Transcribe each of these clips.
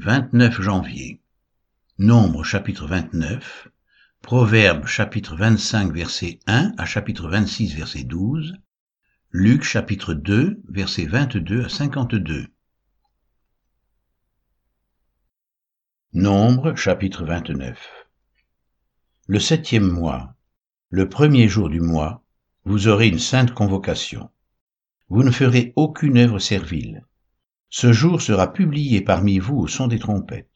29 janvier. Nombre chapitre 29. Proverbe chapitre 25 verset 1 à chapitre 26 verset 12. Luc chapitre 2 verset 22 à 52. Nombre chapitre 29. Le septième mois, le premier jour du mois, vous aurez une sainte convocation. Vous ne ferez aucune œuvre servile ce jour sera publié parmi vous au son des trompettes.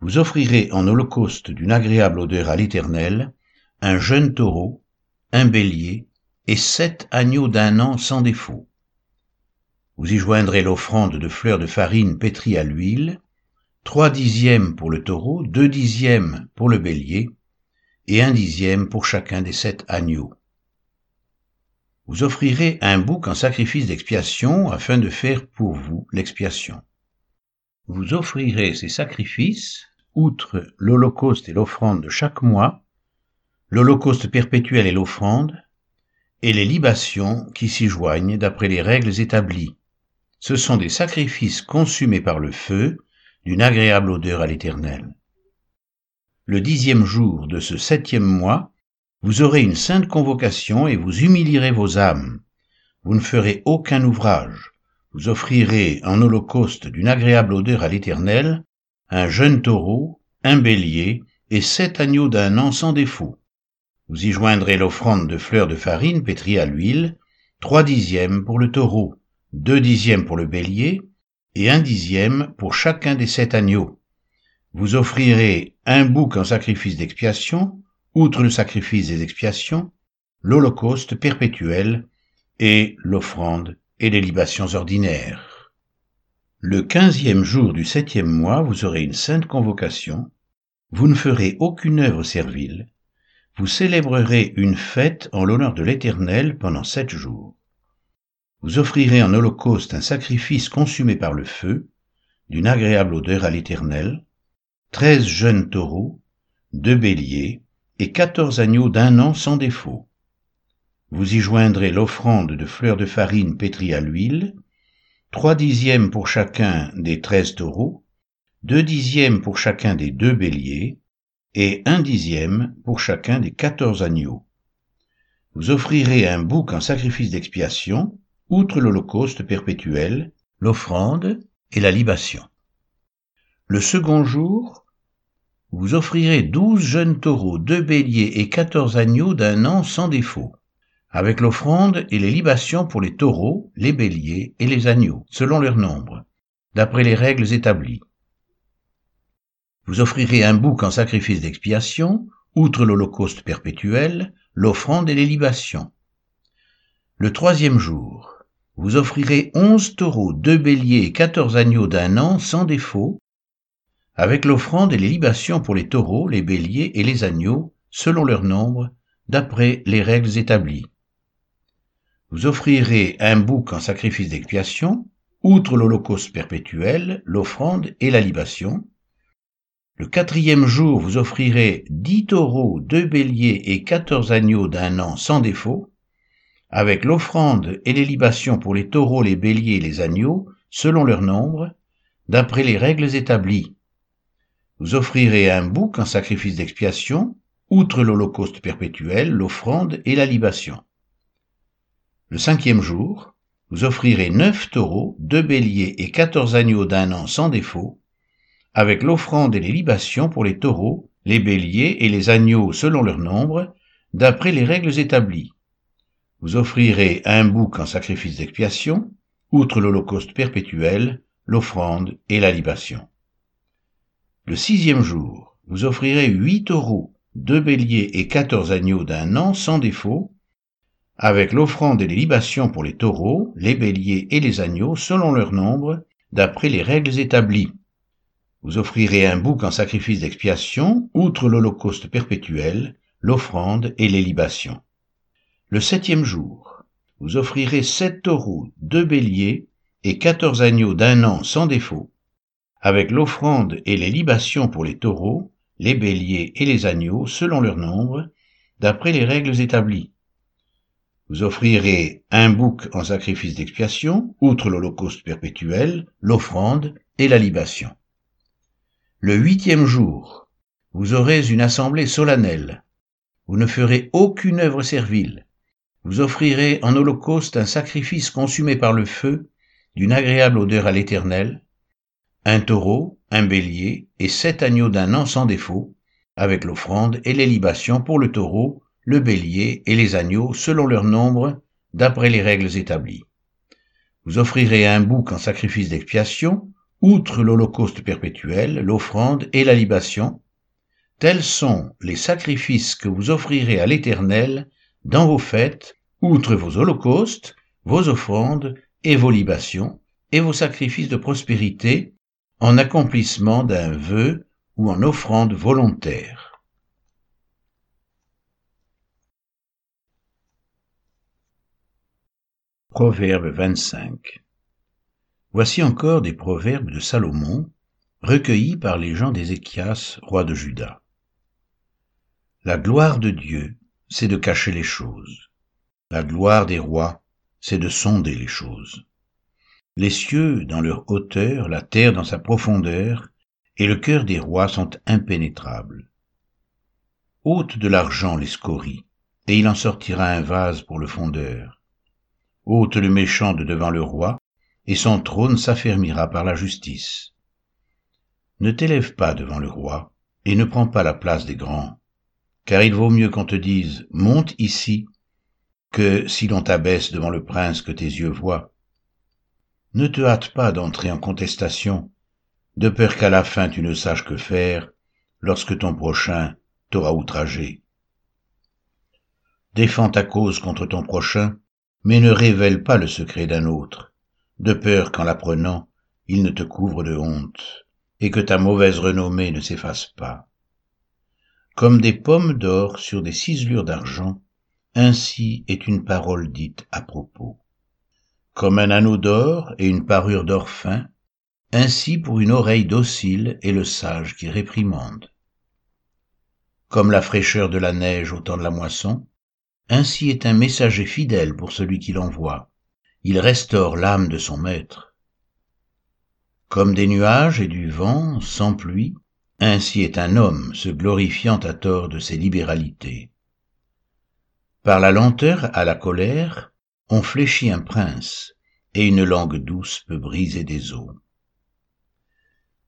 Vous offrirez en holocauste d'une agréable odeur à l'Éternel un jeune taureau, un bélier et sept agneaux d'un an sans défaut. Vous y joindrez l'offrande de fleurs de farine pétrie à l'huile, trois dixièmes pour le taureau, deux dixièmes pour le bélier, et un dixième pour chacun des sept agneaux. Vous offrirez un bouc en sacrifice d'expiation afin de faire pour vous l'expiation. Vous offrirez ces sacrifices, outre l'holocauste et l'offrande de chaque mois, l'holocauste perpétuel et l'offrande, et les libations qui s'y joignent d'après les règles établies. Ce sont des sacrifices consumés par le feu, d'une agréable odeur à l'Éternel. Le dixième jour de ce septième mois, vous aurez une sainte convocation et vous humilierez vos âmes. Vous ne ferez aucun ouvrage. Vous offrirez en holocauste d'une agréable odeur à l'Éternel un jeune taureau, un bélier et sept agneaux d'un an sans défaut. Vous y joindrez l'offrande de fleurs de farine pétrie à l'huile, trois dixièmes pour le taureau, deux dixièmes pour le bélier et un dixième pour chacun des sept agneaux. Vous offrirez un bouc en sacrifice d'expiation, outre le sacrifice des expiations, l'holocauste perpétuel et l'offrande et les libations ordinaires. Le quinzième jour du septième mois, vous aurez une sainte convocation, vous ne ferez aucune œuvre servile, vous célébrerez une fête en l'honneur de l'Éternel pendant sept jours. Vous offrirez en holocauste un sacrifice consumé par le feu, d'une agréable odeur à l'Éternel, treize jeunes taureaux, deux béliers, et quatorze agneaux d'un an sans défaut. Vous y joindrez l'offrande de fleurs de farine pétrie à l'huile, trois dixièmes pour chacun des treize taureaux, deux dixièmes pour chacun des deux béliers, et un dixième pour chacun des quatorze agneaux. Vous offrirez un bouc en sacrifice d'expiation, outre l'holocauste perpétuel, l'offrande et la libation. Le second jour, vous offrirez douze jeunes taureaux, deux béliers et quatorze agneaux d'un an sans défaut, avec l'offrande et les libations pour les taureaux, les béliers et les agneaux, selon leur nombre, d'après les règles établies. Vous offrirez un bouc en sacrifice d'expiation, outre l'holocauste perpétuel, l'offrande et les libations. Le troisième jour, vous offrirez onze taureaux, deux béliers et quatorze agneaux d'un an sans défaut, avec l'offrande et les libations pour les taureaux, les béliers et les agneaux, selon leur nombre, d'après les règles établies. Vous offrirez un bouc en sacrifice d'expiation, outre l'holocauste perpétuel, l'offrande et la libation. Le quatrième jour, vous offrirez dix taureaux, deux béliers et quatorze agneaux d'un an sans défaut, avec l'offrande et les libations pour les taureaux, les béliers et les agneaux, selon leur nombre, d'après les règles établies vous offrirez un bouc en sacrifice d'expiation, outre l'holocauste perpétuel, l'offrande et la libation. Le cinquième jour, vous offrirez neuf taureaux, deux béliers et quatorze agneaux d'un an sans défaut, avec l'offrande et les libations pour les taureaux, les béliers et les agneaux selon leur nombre, d'après les règles établies. Vous offrirez un bouc en sacrifice d'expiation, outre l'holocauste perpétuel, l'offrande et la libation. Le sixième jour, vous offrirez huit taureaux, deux béliers et quatorze agneaux d'un an sans défaut, avec l'offrande et les libations pour les taureaux, les béliers et les agneaux selon leur nombre, d'après les règles établies. Vous offrirez un bouc en sacrifice d'expiation, outre l'holocauste perpétuel, l'offrande et les libations. Le septième jour, vous offrirez sept taureaux, deux béliers et quatorze agneaux d'un an sans défaut, avec l'offrande et les libations pour les taureaux, les béliers et les agneaux selon leur nombre, d'après les règles établies. Vous offrirez un bouc en sacrifice d'expiation, outre l'holocauste perpétuel, l'offrande et la libation. Le huitième jour, vous aurez une assemblée solennelle. Vous ne ferez aucune œuvre servile. Vous offrirez en holocauste un sacrifice consumé par le feu, d'une agréable odeur à l'Éternel, un taureau, un bélier et sept agneaux d'un an sans défaut, avec l'offrande et les libations pour le taureau, le bélier et les agneaux selon leur nombre, d'après les règles établies. Vous offrirez un bouc en sacrifice d'expiation, outre l'holocauste perpétuel, l'offrande et la libation. Tels sont les sacrifices que vous offrirez à l'Éternel dans vos fêtes, outre vos holocaustes, vos offrandes et vos libations, et vos sacrifices de prospérité, en accomplissement d'un vœu ou en offrande volontaire. Proverbe 25 Voici encore des proverbes de Salomon, recueillis par les gens d'Ézéchias, roi de Juda. La gloire de Dieu, c'est de cacher les choses. La gloire des rois, c'est de sonder les choses. Les cieux dans leur hauteur, la terre dans sa profondeur, et le cœur des rois sont impénétrables. Ôte de l'argent les scories, et il en sortira un vase pour le fondeur. Ôte le méchant de devant le roi, et son trône s'affermira par la justice. Ne t'élève pas devant le roi, et ne prends pas la place des grands, car il vaut mieux qu'on te dise monte ici, que si l'on t'abaisse devant le prince que tes yeux voient. Ne te hâte pas d'entrer en contestation, de peur qu'à la fin tu ne saches que faire lorsque ton prochain t'aura outragé. Défends ta cause contre ton prochain, mais ne révèle pas le secret d'un autre de peur qu'en l'apprenant, il ne te couvre de honte, et que ta mauvaise renommée ne s'efface pas. Comme des pommes d'or sur des ciselures d'argent, ainsi est une parole dite à propos. Comme un anneau d'or et une parure d'or fin, ainsi pour une oreille docile est le sage qui réprimande. Comme la fraîcheur de la neige au temps de la moisson, ainsi est un messager fidèle pour celui qui l'envoie il restaure l'âme de son maître. Comme des nuages et du vent sans pluie, ainsi est un homme se glorifiant à tort de ses libéralités. Par la lenteur à la colère, on fléchit un prince, et une langue douce peut briser des os.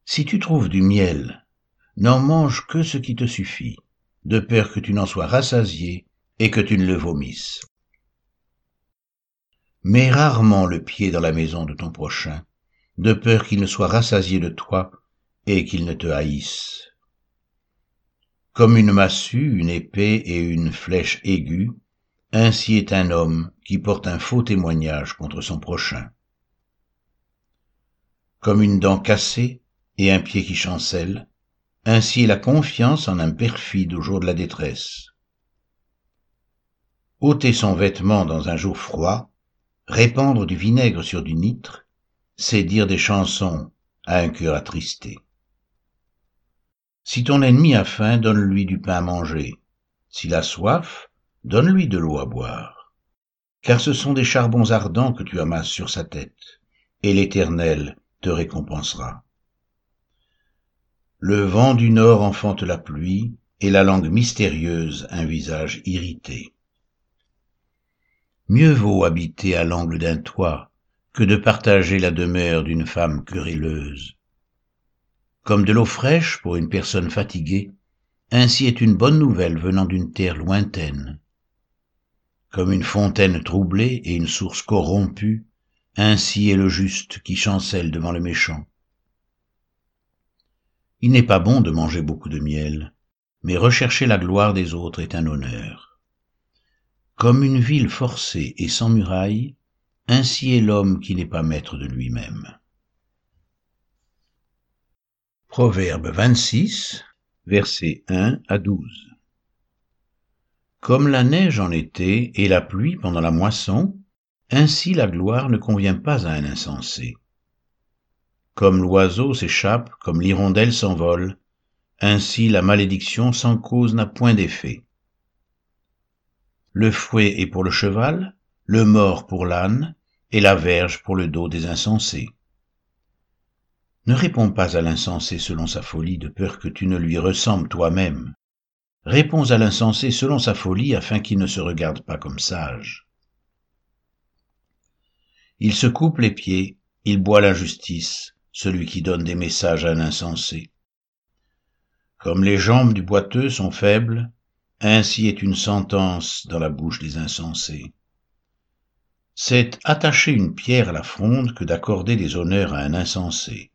Si tu trouves du miel, n'en mange que ce qui te suffit, de peur que tu n'en sois rassasié et que tu ne le vomisses. Mets rarement le pied dans la maison de ton prochain, de peur qu'il ne soit rassasié de toi et qu'il ne te haïsse. Comme une massue, une épée et une flèche aiguë, ainsi est un homme qui porte un faux témoignage contre son prochain. Comme une dent cassée et un pied qui chancelle, ainsi est la confiance en un perfide au jour de la détresse. ôter son vêtement dans un jour froid, Répandre du vinaigre sur du nitre, c'est dire des chansons à un cœur attristé. Si ton ennemi a faim, donne-lui du pain à manger. S'il a soif, donne-lui de l'eau à boire. Car ce sont des charbons ardents que tu amasses sur sa tête, et l'Éternel te récompensera. Le vent du nord enfante la pluie, et la langue mystérieuse un visage irrité. Mieux vaut habiter à l'angle d'un toit que de partager la demeure d'une femme querelleuse. Comme de l'eau fraîche pour une personne fatiguée, ainsi est une bonne nouvelle venant d'une terre lointaine. Comme une fontaine troublée et une source corrompue, ainsi est le juste qui chancelle devant le méchant. Il n'est pas bon de manger beaucoup de miel, mais rechercher la gloire des autres est un honneur. Comme une ville forcée et sans murailles, ainsi est l'homme qui n'est pas maître de lui-même. Proverbe 26, versets 1 à 12. Comme la neige en été et la pluie pendant la moisson, ainsi la gloire ne convient pas à un insensé. Comme l'oiseau s'échappe, comme l'hirondelle s'envole, ainsi la malédiction sans cause n'a point d'effet le fouet est pour le cheval, le mort pour l'âne, et la verge pour le dos des insensés. Ne réponds pas à l'insensé selon sa folie de peur que tu ne lui ressembles toi-même. Réponds à l'insensé selon sa folie afin qu'il ne se regarde pas comme sage. Il se coupe les pieds, il boit l'injustice, celui qui donne des messages à un insensé. Comme les jambes du boiteux sont faibles, ainsi est une sentence dans la bouche des insensés. C'est attacher une pierre à la fronde que d'accorder des honneurs à un insensé.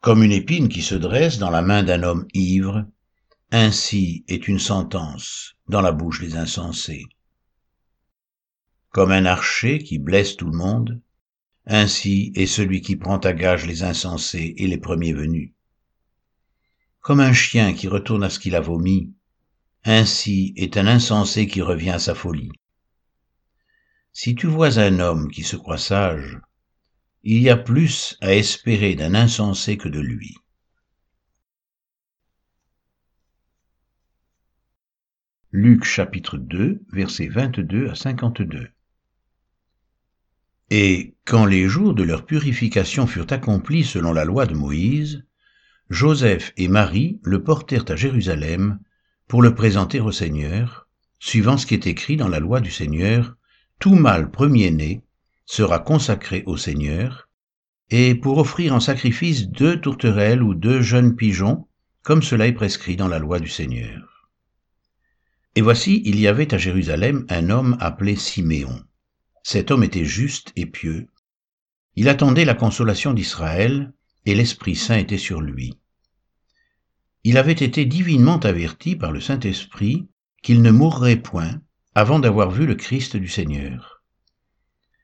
Comme une épine qui se dresse dans la main d'un homme ivre, ainsi est une sentence dans la bouche des insensés. Comme un archer qui blesse tout le monde, ainsi est celui qui prend à gage les insensés et les premiers venus comme un chien qui retourne à ce qu'il a vomi, ainsi est un insensé qui revient à sa folie. Si tu vois un homme qui se croit sage, il y a plus à espérer d'un insensé que de lui. Luc chapitre 2, versets 22 à 52. Et quand les jours de leur purification furent accomplis selon la loi de Moïse, Joseph et Marie le portèrent à Jérusalem pour le présenter au Seigneur, suivant ce qui est écrit dans la loi du Seigneur, tout mâle premier-né sera consacré au Seigneur, et pour offrir en sacrifice deux tourterelles ou deux jeunes pigeons, comme cela est prescrit dans la loi du Seigneur. Et voici, il y avait à Jérusalem un homme appelé Siméon. Cet homme était juste et pieux. Il attendait la consolation d'Israël, et l'Esprit Saint était sur lui il avait été divinement averti par le Saint-Esprit qu'il ne mourrait point avant d'avoir vu le Christ du Seigneur.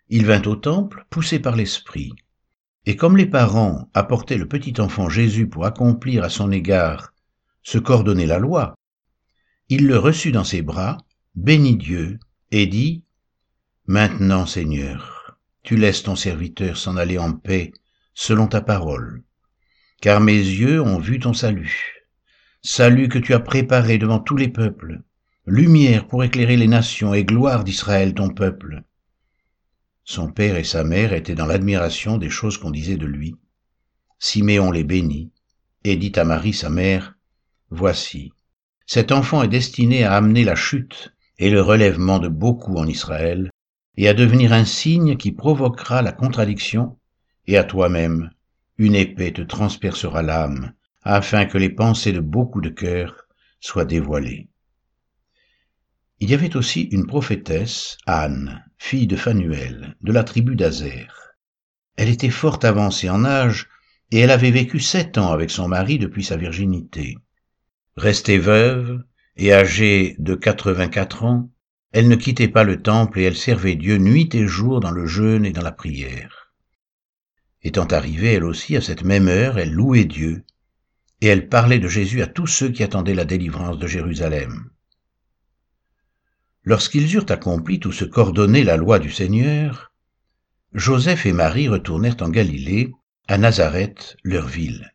Il vint au temple, poussé par l'Esprit, et comme les parents apportaient le petit enfant Jésus pour accomplir à son égard ce qu'ordonnait la loi, il le reçut dans ses bras, bénit Dieu, et dit, Maintenant, Seigneur, tu laisses ton serviteur s'en aller en paix, selon ta parole, car mes yeux ont vu ton salut salut que tu as préparé devant tous les peuples, lumière pour éclairer les nations et gloire d'Israël ton peuple. Son père et sa mère étaient dans l'admiration des choses qu'on disait de lui. Siméon les bénit et dit à Marie sa mère, Voici, cet enfant est destiné à amener la chute et le relèvement de beaucoup en Israël, et à devenir un signe qui provoquera la contradiction, et à toi-même, une épée te transpercera l'âme, afin que les pensées de beaucoup de cœurs soient dévoilées. Il y avait aussi une prophétesse, Anne, fille de Phanuel, de la tribu d'Azer. Elle était fort avancée en âge, et elle avait vécu sept ans avec son mari depuis sa virginité. Restée veuve et âgée de quatre-vingt-quatre ans, elle ne quittait pas le temple et elle servait Dieu nuit et jour dans le jeûne et dans la prière. Étant arrivée elle aussi à cette même heure, elle louait Dieu et elle parlait de Jésus à tous ceux qui attendaient la délivrance de Jérusalem. Lorsqu'ils eurent accompli tout ce qu'ordonnait la loi du Seigneur, Joseph et Marie retournèrent en Galilée, à Nazareth, leur ville.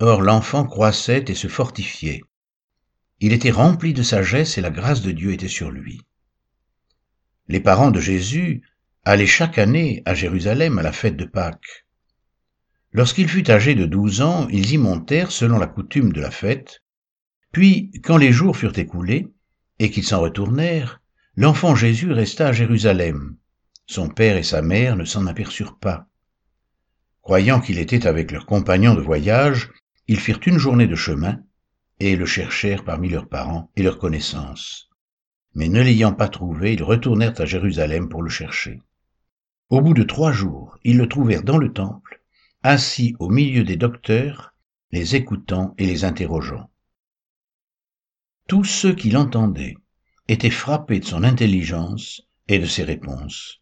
Or l'enfant croissait et se fortifiait. Il était rempli de sagesse et la grâce de Dieu était sur lui. Les parents de Jésus allaient chaque année à Jérusalem à la fête de Pâques. Lorsqu'il fut âgé de douze ans, ils y montèrent selon la coutume de la fête. Puis, quand les jours furent écoulés, et qu'ils s'en retournèrent, l'enfant Jésus resta à Jérusalem. Son père et sa mère ne s'en aperçurent pas. Croyant qu'il était avec leurs compagnons de voyage, ils firent une journée de chemin, et le cherchèrent parmi leurs parents et leurs connaissances. Mais ne l'ayant pas trouvé, ils retournèrent à Jérusalem pour le chercher. Au bout de trois jours, ils le trouvèrent dans le temple, assis au milieu des docteurs, les écoutant et les interrogeant. Tous ceux qui l'entendaient étaient frappés de son intelligence et de ses réponses.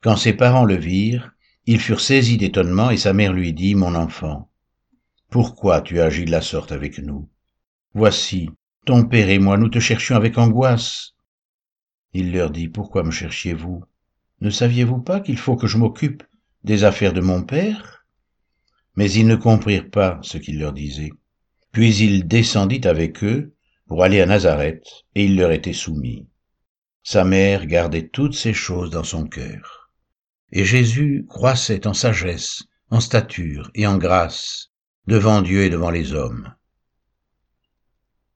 Quand ses parents le virent, ils furent saisis d'étonnement et sa mère lui dit, Mon enfant, pourquoi tu agis de la sorte avec nous? Voici, ton père et moi, nous te cherchions avec angoisse. Il leur dit, Pourquoi me cherchiez-vous? Ne saviez-vous pas qu'il faut que je m'occupe des affaires de mon père? Mais ils ne comprirent pas ce qu'il leur disait. Puis il descendit avec eux pour aller à Nazareth, et il leur était soumis. Sa mère gardait toutes ces choses dans son cœur. Et Jésus croissait en sagesse, en stature et en grâce, devant Dieu et devant les hommes.